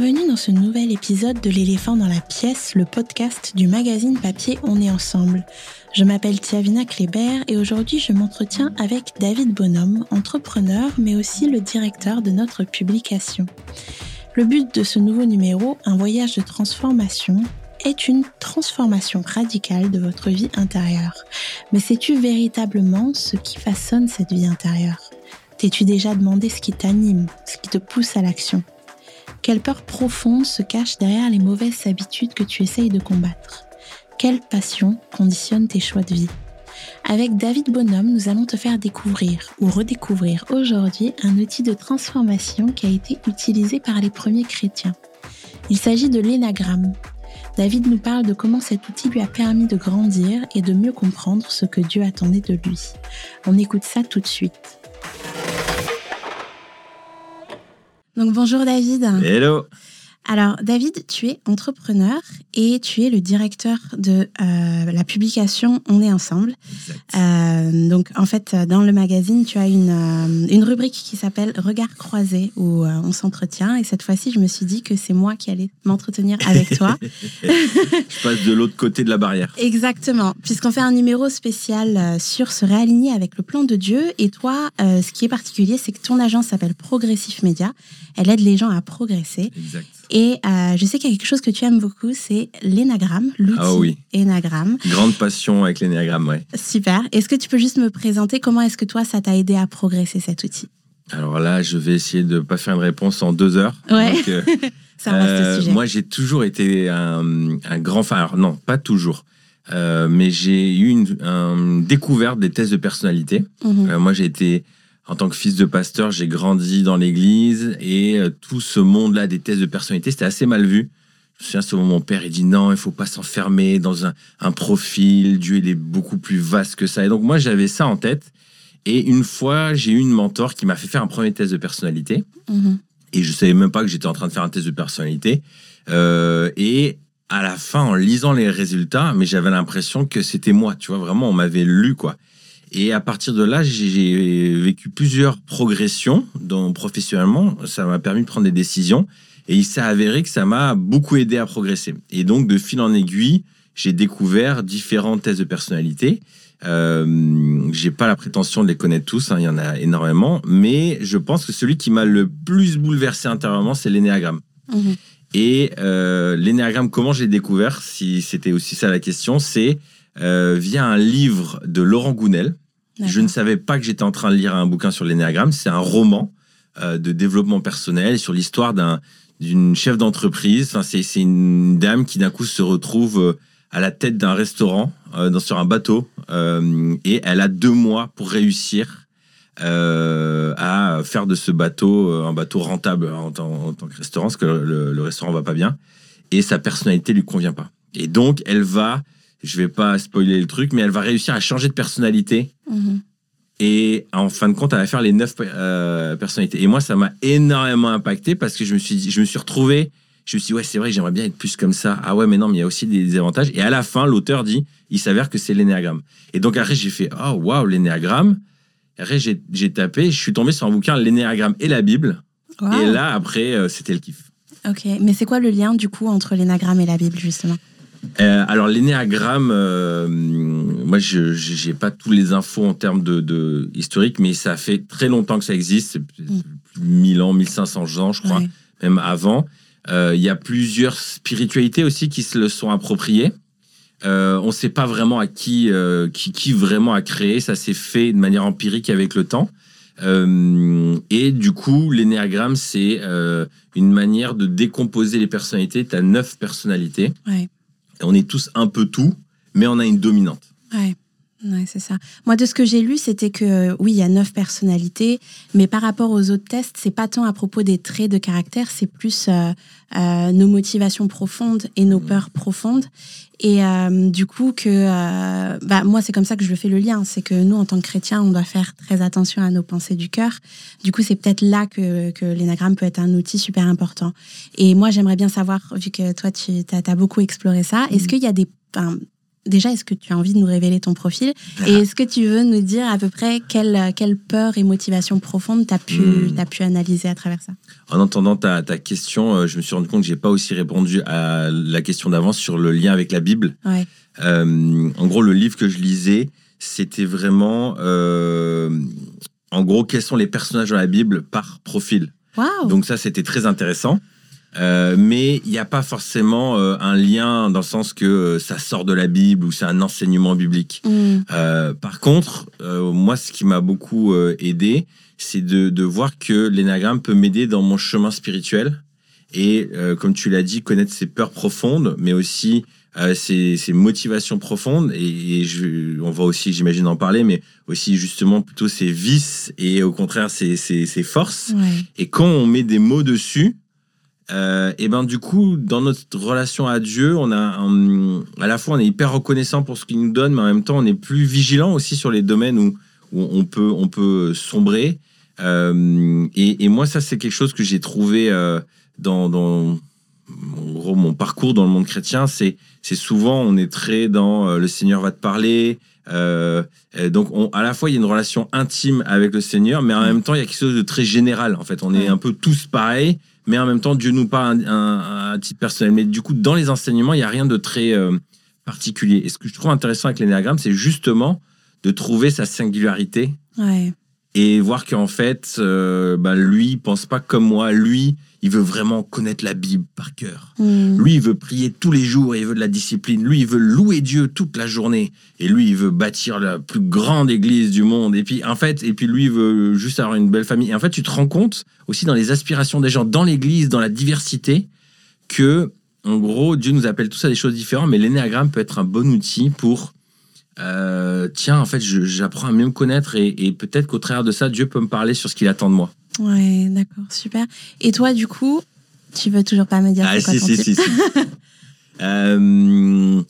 Bienvenue dans ce nouvel épisode de L'éléphant dans la pièce, le podcast du magazine papier On est ensemble. Je m'appelle Tiavina Kléber et aujourd'hui je m'entretiens avec David Bonhomme, entrepreneur mais aussi le directeur de notre publication. Le but de ce nouveau numéro, un voyage de transformation, est une transformation radicale de votre vie intérieure. Mais sais-tu véritablement ce qui façonne cette vie intérieure? T'es-tu déjà demandé ce qui t'anime, ce qui te pousse à l'action? Quelle peur profonde se cache derrière les mauvaises habitudes que tu essayes de combattre? Quelle passion conditionne tes choix de vie? Avec David Bonhomme, nous allons te faire découvrir ou redécouvrir aujourd'hui un outil de transformation qui a été utilisé par les premiers chrétiens. Il s'agit de l'énagramme. David nous parle de comment cet outil lui a permis de grandir et de mieux comprendre ce que Dieu attendait de lui. On écoute ça tout de suite. Donc bonjour David. Hello. Alors David, tu es entrepreneur et tu es le directeur de euh, la publication On est ensemble. Euh, donc en fait, dans le magazine, tu as une, euh, une rubrique qui s'appelle Regard croisé où on s'entretient. Et cette fois-ci, je me suis dit que c'est moi qui allais m'entretenir avec toi. je passe de l'autre côté de la barrière. Exactement, puisqu'on fait un numéro spécial sur se réaligner avec le plan de Dieu. Et toi, ce qui est particulier, c'est que ton agence s'appelle Progressif Média. Elle aide les gens à progresser. Exact. Et euh, je sais qu'il y a quelque chose que tu aimes beaucoup, c'est l'énagramme, l'outil ah oui. énagramme. Grande passion avec l'énagramme, ouais. Super. Est-ce que tu peux juste me présenter comment est-ce que toi, ça t'a aidé à progresser cet outil? Alors là, je vais essayer de ne pas faire une réponse en deux heures. Ouais. ça reste euh, sujet. Moi, j'ai toujours été un, un grand fan. Alors non, pas toujours. Euh, mais j'ai eu une, découverte des tests de personnalité. Mhm. moi, j'ai été en tant que fils de pasteur, j'ai grandi dans l'église et euh, tout ce monde-là des tests de personnalité, c'était assez mal vu. Je me souviens, ce moment, mon père, il dit non, il faut pas s'enfermer dans un, profil. Dieu, il est beaucoup plus vaste que ça. Et donc, moi, j'avais ça en tête. Et une fois, j'ai eu une mentor qui m'a fait faire un premier test de personnalité. Mm-hmm. Et je savais même pas que j'étais en train de faire un test de personnalité. Euh, et à la fin, en lisant les résultats, mais j'avais l'impression que c'était moi. Tu vois, vraiment, on m'avait lu, quoi. Et à partir de là, j'ai vécu plusieurs progressions dans, professionnellement. Ça m'a permis de prendre des décisions. Et il s'est avéré que ça m'a beaucoup aidé à progresser. Et donc, de fil en aiguille, j'ai découvert différents tests de personnalité. Euh, j'ai pas la prétention de les connaître tous, hein, il y en a énormément, mais je pense que celui qui m'a le plus bouleversé intérieurement, c'est l'énéagramme. Mhm. Et euh, l'énéagramme, comment j'ai découvert, si c'était aussi ça la question, c'est euh, via un livre de Laurent Gounel. Je ne savais pas que j'étais en train de lire un bouquin sur l'énéagramme. C'est un roman euh, de développement personnel sur l'histoire d'une chef d'entreprise. c'est une dame qui d'un coup se retrouve euh, à la tête d'un restaurant sur un bateau et elle a deux mois pour réussir à faire de ce bateau un bateau rentable en, tant que restaurant parce que le, le restaurant va pas bien et sa personnalité lui convient pas. Et donc elle va je vais pas spoiler le truc, mais elle va réussir à changer de personnalité. Mhm. Et en fin de compte, elle va faire les neuf euh, personnalités. Et moi, ça m'a énormément impacté parce que je me suis, dit, je me suis retrouvé. Je me suis dit, ouais, c'est vrai, j'aimerais bien être plus comme ça. Ah ouais, mais non, mais il y a aussi des, avantages. Et à la fin, l'auteur dit, il s'avère que c'est l'énéagramme. Et donc après, j'ai fait, oh waouh, l'énéagramme. Après, j'ai tapé, je suis tombé sur un bouquin, l'énéagramme et la Bible. Et là, après, euh, c'était le kiff. Ok, mais c'est quoi le lien du coup entre l'énéagramme et la Bible justement? Euh, alors l'énéagramme, euh, moi je n'ai pas tous les infos en termes de, de, historique, mais ça fait très longtemps que ça existe, 1000 ans, 1500 ans je crois, même avant. Euh, il y a plusieurs spiritualités aussi qui se le sont appropriées. on ne sait pas vraiment à qui, qui, qui, vraiment a créé, ça s'est fait de manière empirique avec le temps. et du coup, l'énéagramme, c'est une manière de décomposer les personnalités. Tu as neuf personnalités. Ouais on est tous un peu tout, mais on a une dominante. Ouais, c'est ça. Moi, de ce que j'ai lu, c'était que oui, il y a neuf personnalités, mais par rapport aux autres tests, c'est pas tant à propos des traits de caractère, c'est plus euh, euh, nos motivations profondes et nos mmh. peurs profondes. Et euh, du coup, que bah, moi, c'est comme ça que je le fais le lien, c'est que nous, en tant que chrétiens, on doit faire très attention à nos pensées du cœur. Du coup, c'est peut-être là que, que l'énagramme peut être un outil super important. Et moi, j'aimerais bien savoir, vu que toi, tu as, beaucoup exploré ça, est-ce mmh. qu'il y a des déjà, est-ce que tu as envie de nous révéler ton profil Et est-ce que tu veux nous dire à peu près quelle, quelle peur et motivation profonde tu as, pu, hmm. as pu analyser à travers ça? En entendant ta, ta question, euh, je me suis rendu compte que je n'ai pas aussi répondu à la question d'avance sur le lien avec la Bible. Euh, en gros, le livre que je lisais, c'était vraiment, euh, en gros, quels sont les personnages dans la Bible par profil. Donc ça, c'était très intéressant. Euh, mais il n'y a pas forcément euh, un lien dans le sens que euh, ça sort de la Bible ou c'est un enseignement biblique. Mm. par contre, moi, ce qui m'a beaucoup aidé, c'est de, de, voir que l'énagramme peut m'aider dans mon chemin spirituel et, comme tu l'as dit, connaître ses peurs profondes, mais aussi ses, ses, motivations profondes. Et, je, on va aussi, j'imagine, en parler, mais aussi justement plutôt ses vices et au contraire ses, ses, ses forces. Et quand on met des mots dessus, euh, et ben du coup, dans notre relation à Dieu, on a à la fois on est hyper reconnaissant pour ce qu'il nous donne, mais en même temps on est plus vigilant aussi sur les domaines où, on peut on peut sombrer. Euh, et, moi, ça c'est quelque chose que j'ai trouvé euh, dans, dans mon, mon parcours dans le monde chrétien. C'est c'est souvent on est très dans le Seigneur va te parler. donc à la fois il y a une relation intime avec le Seigneur, mais en même temps il y a quelque chose de très général. En fait, on est un peu tous pareils mais en même temps, Dieu nous parle à titre personnel. Mais du coup, dans les enseignements, il n'y a rien de très euh, particulier. Et ce que je trouve intéressant avec l'énéagramme, c'est justement de trouver sa singularité et voir qu'en fait, euh, bah, lui, il pense pas comme moi. Lui, il veut vraiment connaître la Bible par cœur. Mm. Lui, il veut prier tous les jours et il veut de la discipline. Lui, il veut louer Dieu toute la journée. Et lui, il veut bâtir la plus grande église du monde. Et puis, en fait, et puis lui, il veut juste avoir une belle famille. Et en fait, tu te rends compte aussi dans les aspirations des gens, dans l'église, dans la diversité, que, en gros, Dieu nous appelle tous à des choses différentes, mais l'énéagramme peut être un bon outil pour euh, tiens, en fait, j'apprends à mieux me connaître et, et peut-être qu'au travers de ça, Dieu peut me parler sur ce qu'il attend de moi. Ouais, d'accord, super. Et toi, du coup, tu veux toujours pas me dire ah, si, si, si, si, euh,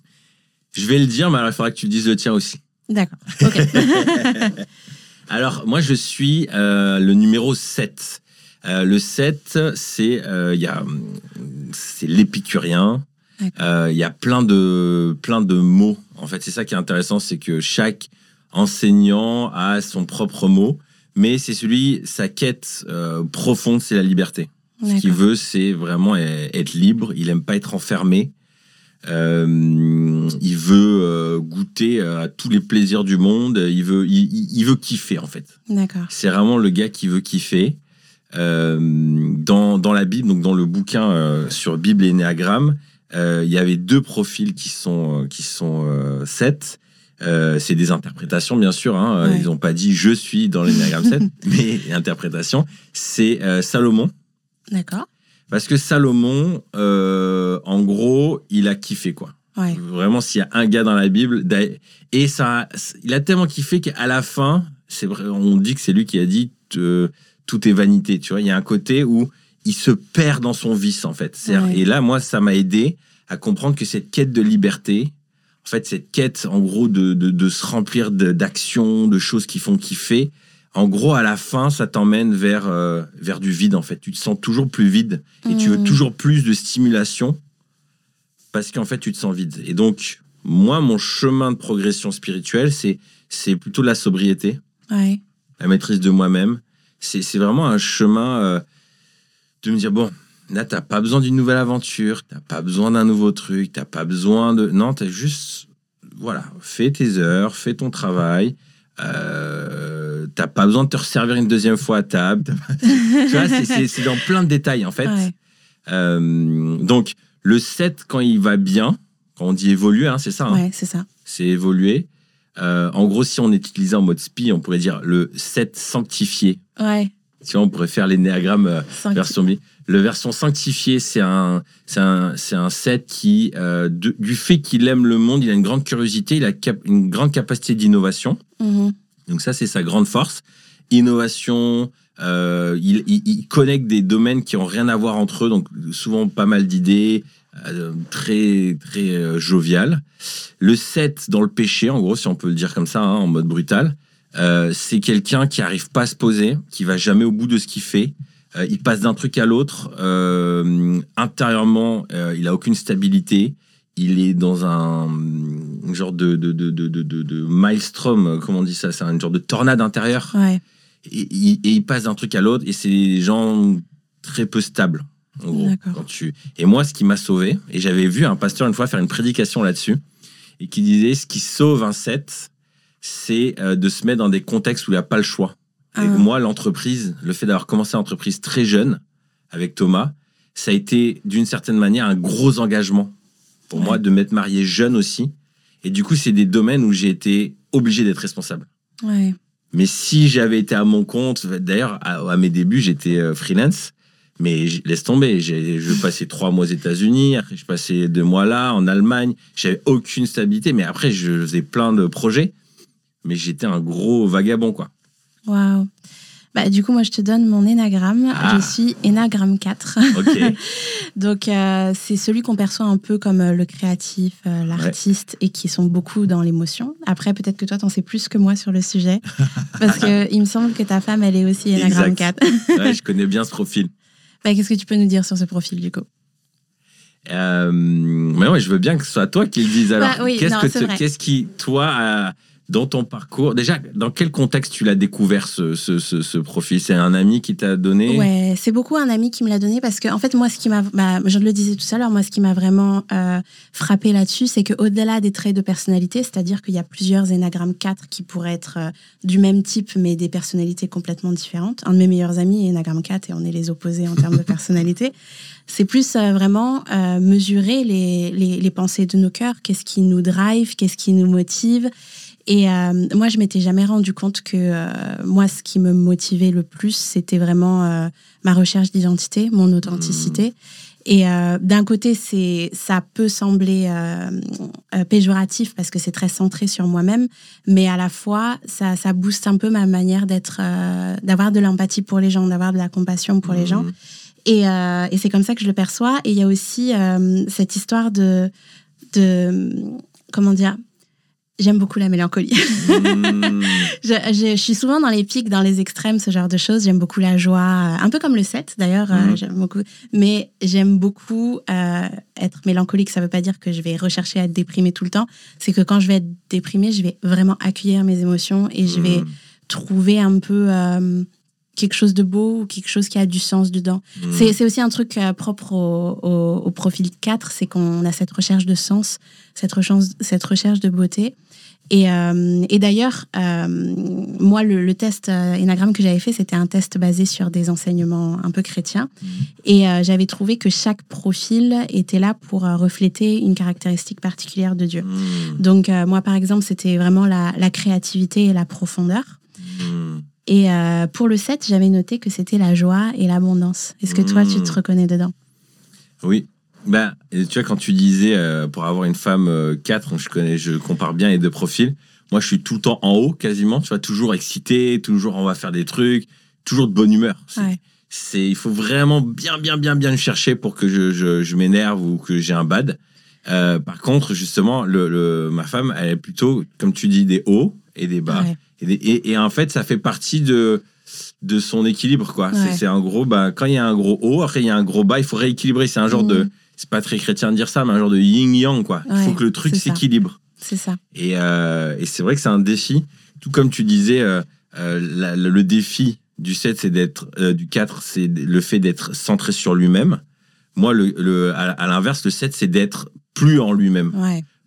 Je vais le dire, mais alors il faudra que tu dises le tien aussi. D'accord, ok. alors, moi, je suis euh, le numéro 7. Euh, le 7, c'est il y a c'est l'épicurien. Il y a plein de, plein de mots. En fait, c'est ça qui est intéressant, c'est que chaque enseignant a son propre mot mais c'est celui, sa quête euh, profonde, c'est la liberté. Ce qu'il veut, c'est vraiment être libre. Il aime pas être enfermé. Euh, il veut euh, goûter à tous les plaisirs du monde. Il veut, il, veut kiffer en fait. D'accord. C'est vraiment le gars qui veut kiffer. dans, dans la Bible, donc dans le bouquin sur Bible et Néagramme, il y avait deux profils qui sont qui sont sept. Euh, c'est des interprétations, bien sûr. Hein. Ils n'ont pas dit je suis dans l'énéagramme 7, mais interprétation. C'est euh, Salomon. D'accord. Parce que Salomon, euh, en gros, il a kiffé, quoi. Vraiment, s'il y a un gars dans la Bible, et ça, il a tellement kiffé qu'à la fin, c'est vrai, on dit que c'est lui qui a dit tout est vanité. Tu vois, il y a un côté où il se perd dans son vice, en fait. Et là, moi, ça m'a aidé à comprendre que cette quête de liberté, en fait, cette quête, en gros, de, de, se remplir d'actions, de, choses qui font kiffer, en gros, à la fin, ça t'emmène vers, euh, vers du vide, en fait. Tu te sens toujours plus vide et tu veux mmh. toujours plus de stimulation parce qu'en fait, tu te sens vide. Et donc, moi, mon chemin de progression spirituelle, c'est, c'est plutôt la sobriété, la maîtrise de moi-même. C'est, c'est vraiment un chemin euh, de me dire, bon, Là, t'as pas besoin d'une nouvelle aventure, t'as pas besoin d'un nouveau truc, t'as pas besoin de. Non, t'as juste. Voilà, fais tes heures, fais ton travail. Euh, t'as pas besoin de te resservir une deuxième fois à table. tu vois, c'est dans plein de détails, en fait. Euh, donc, le 7, quand il va bien, quand on dit évoluer, hein, c'est ça. Hein. ouais, c'est ça. C'est évoluer. Euh, en gros, si on utilisait en mode spi, on pourrait dire le 7 sanctifié. Ouais. On pourrait faire les néagrammes euh, version Le version sanctifié, c'est un, c'est un, c'est un set qui, euh, du fait qu'il aime le monde, il a une grande curiosité, il a une grande capacité d'innovation. Mm-hmm. Donc ça, c'est sa grande force. Innovation, euh, il, il, connecte des domaines qui ont rien à voir entre eux, donc souvent pas mal d'idées, très très jovial. Le 7 dans le péché, en gros, si on peut le dire comme ça, hein, en mode brutal. Euh, c'est quelqu'un qui arrive pas à se poser, qui va jamais au bout de ce qu'il fait. Euh, il passe d'un truc à l'autre. Euh, intérieurement, il a aucune stabilité. il est dans un, genre de, de, de, de, de, maelstrom, comment on dit ça C'est un genre de tornade intérieure. Ouais. Et, il passe d'un truc à l'autre et c'est des gens très peu stables. En gros, quand tu... Et moi, ce qui m'a sauvé, et j'avais vu un pasteur une fois faire une prédication là-dessus, et qui disait ce qui sauve un set, c'est euh, de se mettre dans des contextes où il n'y a pas le choix. Et ah. moi, l'entreprise, le fait d'avoir commencé l'entreprise très jeune avec Thomas, ça a été d'une certaine manière un gros engagement pour moi de m'être marié jeune aussi. Et du coup, c'est des domaines où j'ai été obligé d'être responsable. Ouais. Mais si j'avais été à mon compte, d'ailleurs, à, mes débuts, j'étais euh, freelance. Mais laisse tomber, je passais trois mois aux États-Unis, je passais deux mois là, en Allemagne, j'avais aucune stabilité, mais après je faisais plein de projets, mais j'étais un gros vagabond quoi. Waouh. Bah, du coup, moi, je te donne mon énagramme. Ah. Je suis énagramme 4. Donc, euh, c'est celui qu'on perçoit un peu comme euh, le créatif, euh, l'artiste, et qui sont beaucoup dans l'émotion. Après, peut-être que toi, t'en sais plus que moi sur le sujet. parce qu'il me semble que ta femme, elle est aussi énagramme 4. ouais, je connais bien ce profil. Bah, Qu'est-ce que tu peux nous dire sur ce profil, du coup? Mais ouais, je veux bien que ce soit toi qui le dise. Alors, bah qu'est-ce, qui, toi, dans ton parcours, déjà, dans quel contexte tu l'as découvert ce, ce, profil? C'est un ami qui t'a donné? Ouais, c'est beaucoup un ami qui me l'a donné parce que, en fait, moi, ce qui m'a, bah, je le disais tout à l'heure, moi, ce qui m'a vraiment euh, frappé là-dessus, c'est qu'au-delà des traits de personnalité, c'est-à-dire qu'il y a plusieurs énagrammes 4 qui pourraient être euh, du même type, mais des personnalités complètement différentes. Un de mes meilleurs amis est énagramme 4 et on est les opposés en termes de personnalité. C'est plus euh, vraiment mesurer les, les, les pensées de nos cœurs, qu'est-ce qui nous drive, qu'est-ce qui nous motive? Et euh, moi, je m'étais jamais rendu compte que euh, moi, ce qui me motivait le plus, c'était vraiment euh, ma recherche d'identité, mon authenticité. Mmh. Et d'un côté, c'est, ça peut sembler péjoratif parce que c'est très centré sur moi-même, mais à la fois, ça, ça booste un peu ma manière d'être, d'avoir de l'empathie pour les gens, d'avoir de la compassion pour les gens. Mmh. Et, et c'est comme ça que je le perçois. Et il y a aussi cette histoire de, de comment dire, J'aime beaucoup la mélancolie. Hmm. je, suis souvent dans les pics, dans les extrêmes, ce genre de choses. J'aime beaucoup la joie, euh, un peu comme le 7 d'ailleurs. Euh, hmm. j'aime beaucoup. Mais j'aime beaucoup euh, être mélancolique. Ça ne veut pas dire que je vais rechercher à être déprimée tout le temps. C'est que quand je vais être déprimée, je vais vraiment accueillir mes émotions et je vais hmm. trouver un peu quelque chose de beau ou quelque chose qui a du sens dedans. C'est aussi un truc propre au, au, profil 4, c'est qu'on a cette recherche de sens, cette recherche, cette recherche de beauté. Et, euh, et d'ailleurs, euh, moi, le, test euh, que j'avais fait, c'était un test basé sur des enseignements un peu chrétiens. Mhm. Et euh, j'avais trouvé que chaque profil était là pour refléter une caractéristique particulière de Dieu. Mhm. Donc, moi, par exemple, c'était vraiment la, la, créativité et la profondeur. Mhm. Et pour le 7, j'avais noté que c'était la joie et l'abondance. Est-ce que toi, tu te reconnais dedans? Oui, ben, tu vois, quand tu disais euh, pour avoir une femme 4, euh, je connais, je compare bien les deux profils. Moi, je suis tout le temps en haut, quasiment. Tu vois, toujours excité, toujours on va faire des trucs, toujours de bonne humeur. C'est, il faut vraiment bien, bien, bien, bien le chercher pour que je, je, je m'énerve ou que j'ai un bad. Euh, par contre, justement, le, le, ma femme, elle est plutôt, comme tu dis, des hauts et des bas. Et, et, en fait, ça fait partie de, de son équilibre, quoi. C'est un gros, bah, quand il y a un gros haut, après il y a un gros bas, il faut rééquilibrer. C'est un genre de mmh c'est pas très chrétien de dire ça, mais un genre de yin-yang, quoi. Il faut que le truc s'équilibre. C'est ça. Et, euh, et c'est vrai que c'est un défi. Tout comme tu disais, euh, euh, le défi du 7, c'est d'être, du 4, c'est le fait d'être centré sur lui-même. Moi, le, le à, l'inverse, le 7, c'est d'être plus en lui-même.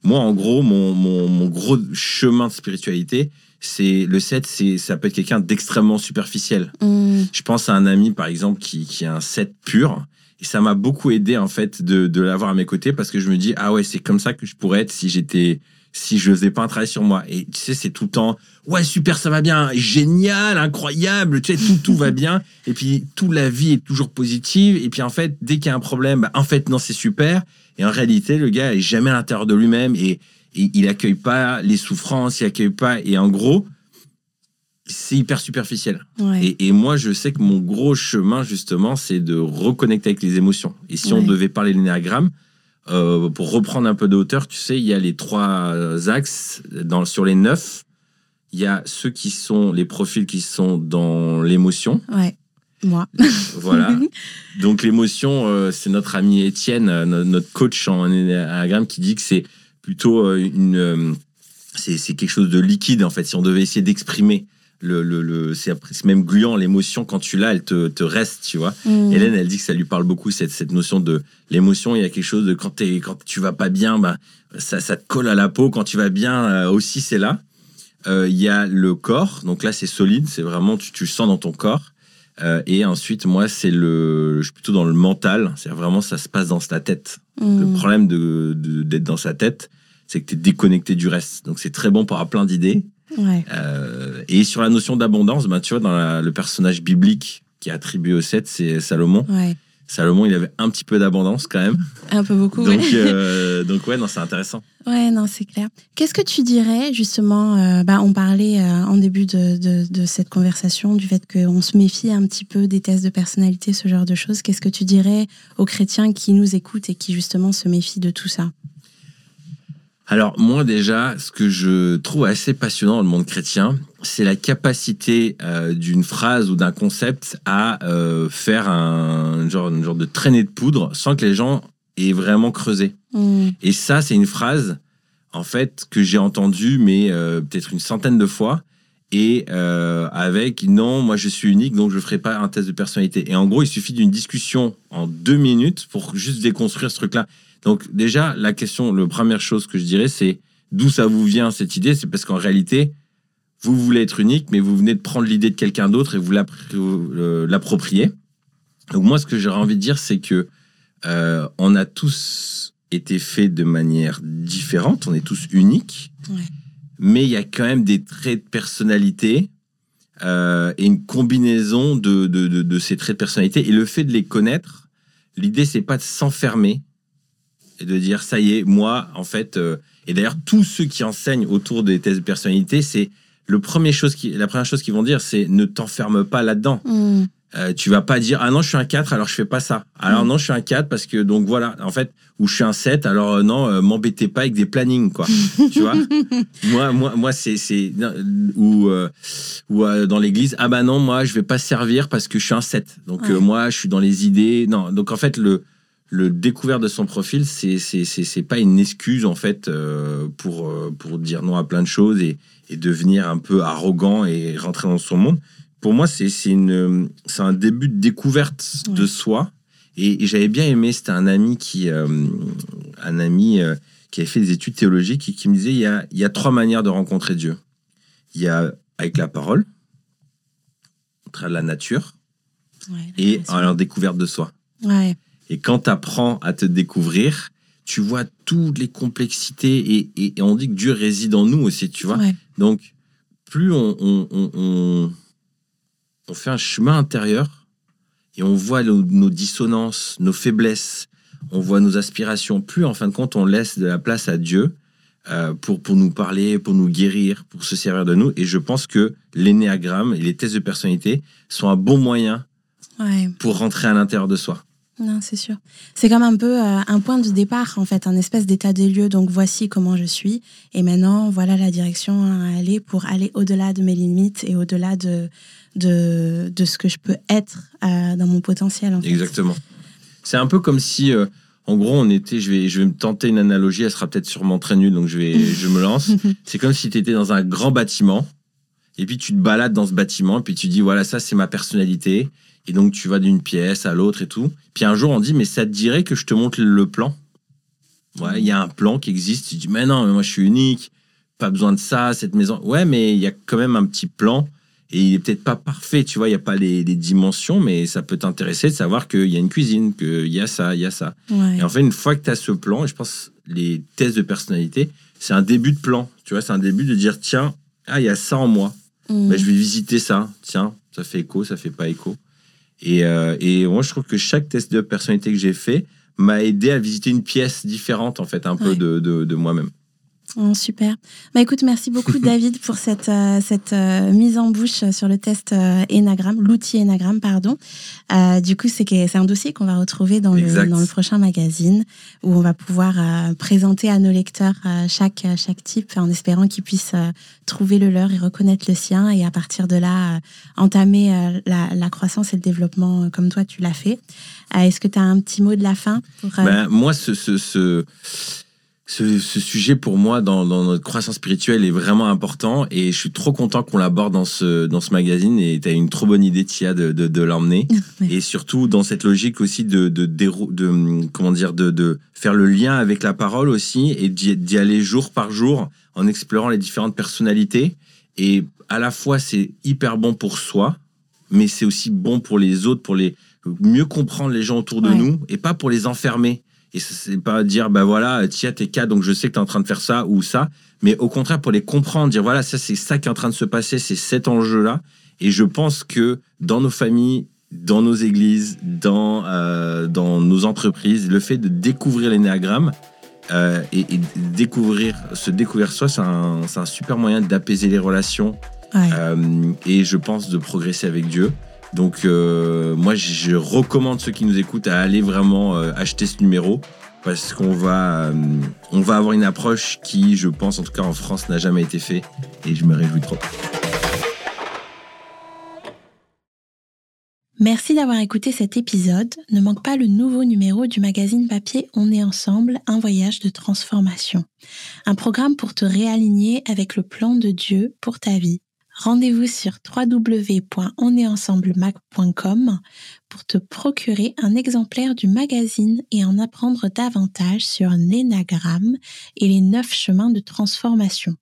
Moi, en gros, mon, mon, mon, gros chemin de spiritualité, c'est le 7, c'est, ça peut être quelqu'un d'extrêmement superficiel. Mmh. Je pense à un ami, par exemple, qui, qui a un 7 pur et ça m'a beaucoup aidé, en fait, de, de l'avoir à mes côtés parce que je me dis, ah ouais, c'est comme ça que je pourrais être si j'étais, si je faisais pas un travail sur moi. Et tu sais, c'est tout le temps, ouais, super, ça va bien, génial, incroyable, tu sais, tout, tout va bien. Et puis, toute la vie est toujours positive. Et puis, en fait, dès qu'il y a un problème, bah, en fait, non, c'est super. Et en réalité, le gars est jamais à l'intérieur de lui-même et, et il accueille pas les souffrances, il accueille pas. Et en gros, c'est hyper superficiel. Et, moi, je sais que mon gros chemin, justement, c'est de reconnecter avec les émotions. Et si on devait parler de l'énéagramme, euh, pour reprendre un peu de hauteur, tu sais, il y a les trois axes dans, sur les neuf. Il y a ceux qui sont les profils qui sont dans l'émotion. Moi. voilà. Donc l'émotion, c'est notre ami Étienne, notre coach en Enneagramme, qui dit que c'est plutôt une... c'est quelque chose de liquide, en fait, si on devait essayer d'exprimer le, le, c'est même gluant l'émotion quand tu l'as elle te, te, reste tu vois. Mm. Hélène elle dit que ça lui parle beaucoup cette, cette notion de l'émotion. Il y a quelque chose de quand, es, quand tu vas pas bien bah, ça, ça te colle à la peau. Quand tu vas bien euh, aussi c'est là. Euh, il y a le corps. Donc là c'est solide. C'est vraiment tu, tu le sens dans ton corps. Euh, et ensuite moi c'est le je suis plutôt dans le mental. C'est vraiment ça se passe dans ta tête. Mm. le problème de d'être dans sa tête c'est que tu es déconnecté du reste. Donc c'est très bon pour avoir plein d'idées euh, et sur la notion d'abondance, ben, tu vois, dans le personnage biblique qui est attribué au 7, c'est Salomon. Salomon, il avait un petit peu d'abondance quand même. Un peu beaucoup, donc, euh, donc ouais, non, c'est intéressant. Ouais, non, c'est clair. Qu'est-ce que tu dirais justement euh, bah, On parlait en début de, de, de, cette conversation du fait qu'on se méfie un petit peu des tests de personnalité, ce genre de choses. Qu'est-ce que tu dirais aux chrétiens qui nous écoutent et qui justement se méfient de tout ça? Alors moi déjà, ce que je trouve assez passionnant dans le monde chrétien, c'est la capacité euh, d'une phrase ou d'un concept à euh, faire un genre, une genre de traînée de poudre sans que les gens aient vraiment creusé. Mmh. Et ça, c'est une phrase en fait que j'ai entendue, mais euh, peut-être une centaine de fois. Et avec non, moi je suis unique, donc je ne ferai pas un test de personnalité. Et en gros, il suffit d'une discussion en deux minutes pour juste déconstruire ce truc-là. Donc déjà, la question, la première chose que je dirais, c'est d'où ça vous vient cette idée? C'est parce qu'en réalité, vous voulez être unique, mais vous venez de prendre l'idée de quelqu'un d'autre et vous euh, l'approprier. Donc moi, ce que j'aurais envie de dire, c'est que euh, on a tous été faits de manière différente, on est tous uniques, mais il y a quand même des traits de personnalité euh, et une combinaison de, de, de, ces traits de personnalité. Et le fait de les connaître, l'idée, c'est pas de s'enfermer, et de dire ça y est, moi, en fait, euh, et d'ailleurs, tous ceux qui enseignent autour des tests de personnalité, c'est le premier chose qui, la première chose qu'ils vont dire, c'est ne t'enferme pas là-dedans. Mm. Euh, tu vas pas dire ah non je suis un 4 alors je fais pas ça. Alors mm. non je suis un 4 parce que donc voilà en fait ou je suis un 7 alors euh, non m'embêtez pas avec des plannings quoi. Tu vois? Moi moi moi c'est c'est ou ou dans l'église ah bah non moi je vais pas servir parce que je suis un 7 donc moi je suis dans les idées. Non donc en fait le le découvert de son profil, c'est c'est pas une excuse en fait euh, pour euh, pour dire non à plein de choses et, et, devenir un peu arrogant et rentrer dans son monde. Pour moi, c'est une c'est un début de découverte de soi. Et, j'avais bien aimé, c'était un ami qui euh, un ami qui avait fait des études théologiques et qui me disait il y a il y a trois manières de rencontrer Dieu. Il y a avec la parole, la nature et en découverte de soi. Ouais. Et quand tu apprends à te découvrir, tu vois toutes les complexités et, on dit que Dieu réside en nous aussi, tu vois. Donc, plus on, on, fait un chemin intérieur et on voit nos, dissonances, nos faiblesses, on voit nos aspirations, plus en fin de compte on laisse de la place à Dieu euh, pour, pour nous parler, pour nous guérir, pour se servir de nous. Et je pense que l'énéagramme et les tests de personnalité sont un bon moyen pour rentrer à l'intérieur de soi. Non, c'est sûr. C'est comme un peu euh, un point de départ, en fait, un espèce d'état des lieux. Donc, voici comment je suis. Et maintenant, voilà la direction à aller pour aller au-delà de mes limites et au-delà de, de, de, ce que je peux être euh, dans mon potentiel. Exactement. C'est un peu comme si, euh, en gros, on était, je vais, je vais me tenter une analogie, elle sera peut-être sûrement très nulle, donc je, vais, je me lance. C'est comme si tu étais dans un grand bâtiment. Et puis tu te balades dans ce bâtiment, et puis tu dis voilà, ça c'est ma personnalité. Et donc, tu vas d'une pièce à l'autre et tout. Puis un jour, on dit, mais ça te dirait que je te montre le plan? Ouais, il y a un plan qui existe. Tu dis, mais non, mais moi, je suis unique. Pas besoin de ça, cette maison. Ouais, mais il y a quand même un petit plan. Et il est peut-être pas parfait, tu vois, il n'y a pas les, dimensions, mais ça peut t'intéresser de savoir qu'il y a une cuisine, qu'il y a ça, il y a ça. Et en fait, une fois que tu as ce plan, et je pense les tests de personnalité, c'est un début de plan. Tu vois, c'est un début de dire, tiens, ah, il y a ça en moi. Mmh. Je vais visiter ça. Tiens, ça fait écho, ça fait pas écho. Euh, et, moi, je trouve que chaque test de personnalité que j'ai fait m'a aidé à visiter une pièce différente, en fait, un peu de, de, moi-même. Oh, super. Bah écoute, merci beaucoup David pour cette euh, cette euh, mise en bouche sur le test euh, Enagram, l'outil Enagram pardon. du coup, c'est c'est un dossier qu'on va retrouver dans le dans le prochain magazine où on va pouvoir présenter à nos lecteurs chaque chaque type en espérant qu'ils puissent trouver le leur et reconnaître le sien et à partir de là entamer la, la croissance et le développement comme toi tu l'as fait. Est-ce que tu as un petit mot de la fin pour, ben, moi ce, ce, ce ce, ce, sujet pour moi dans, dans, notre croissance spirituelle est vraiment important et je suis trop content qu'on l'aborde dans ce, dans ce magazine et tu as une trop bonne idée Tia de, de, de l'emmener. Et surtout dans cette logique aussi de, de, de, comment dire de, de faire le lien avec la parole aussi et d'y aller jour par jour en explorant les différentes personnalités. Et à la fois c'est hyper bon pour soi mais c'est aussi bon pour les autres pour les mieux comprendre les gens autour de nous et pas pour les enfermer et c'est pas dire, bah voilà, tiens, t'es cas, donc je sais que t'es en train de faire ça ou ça. Mais au contraire, pour les comprendre, dire, voilà, ça, c'est ça qui est en train de se passer, c'est cet enjeu-là. Et je pense que dans nos familles, dans nos églises, dans, euh, dans nos entreprises, le fait de découvrir l'énéagramme euh, et, et, découvrir, se découvrir soi, c'est un, un, super moyen d'apaiser les relations euh, et je pense de progresser avec Dieu. Donc euh, moi, je recommande ceux qui nous écoutent à aller vraiment euh, acheter ce numéro parce qu'on va, euh, on va avoir une approche qui, je pense, en tout cas en France, n'a jamais été fait et je me réjouis trop. Merci d'avoir écouté cet épisode. Ne manque pas le nouveau numéro du magazine papier On est ensemble, un voyage de transformation. Un programme pour te réaligner avec le plan de Dieu pour ta vie. Rendez-vous sur www.onestensemblemag.com pour te procurer un exemplaire du magazine et en apprendre davantage sur l'énagramme et les neuf chemins de transformation.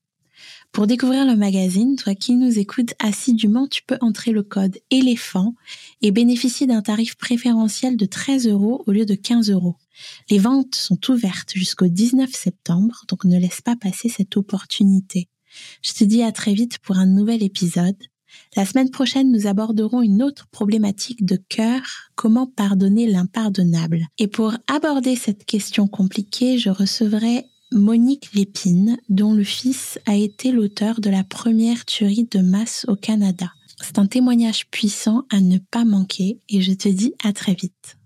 Pour découvrir le magazine, toi qui nous écoutes assidûment, tu peux entrer le code éléphant et bénéficier d'un tarif préférentiel de 13 euros au lieu de 15 euros. Les ventes sont ouvertes jusqu'au 19 septembre, donc ne laisse pas passer cette opportunité. Je te dis à très vite pour un nouvel épisode. La semaine prochaine, nous aborderons une autre problématique de cœur, comment pardonner l'impardonnable. Et pour aborder cette question compliquée, je recevrai Monique Lépine, dont le fils a été l'auteur de la première tuerie de masse au Canada. C'est un témoignage puissant à ne pas manquer et je te dis à très vite.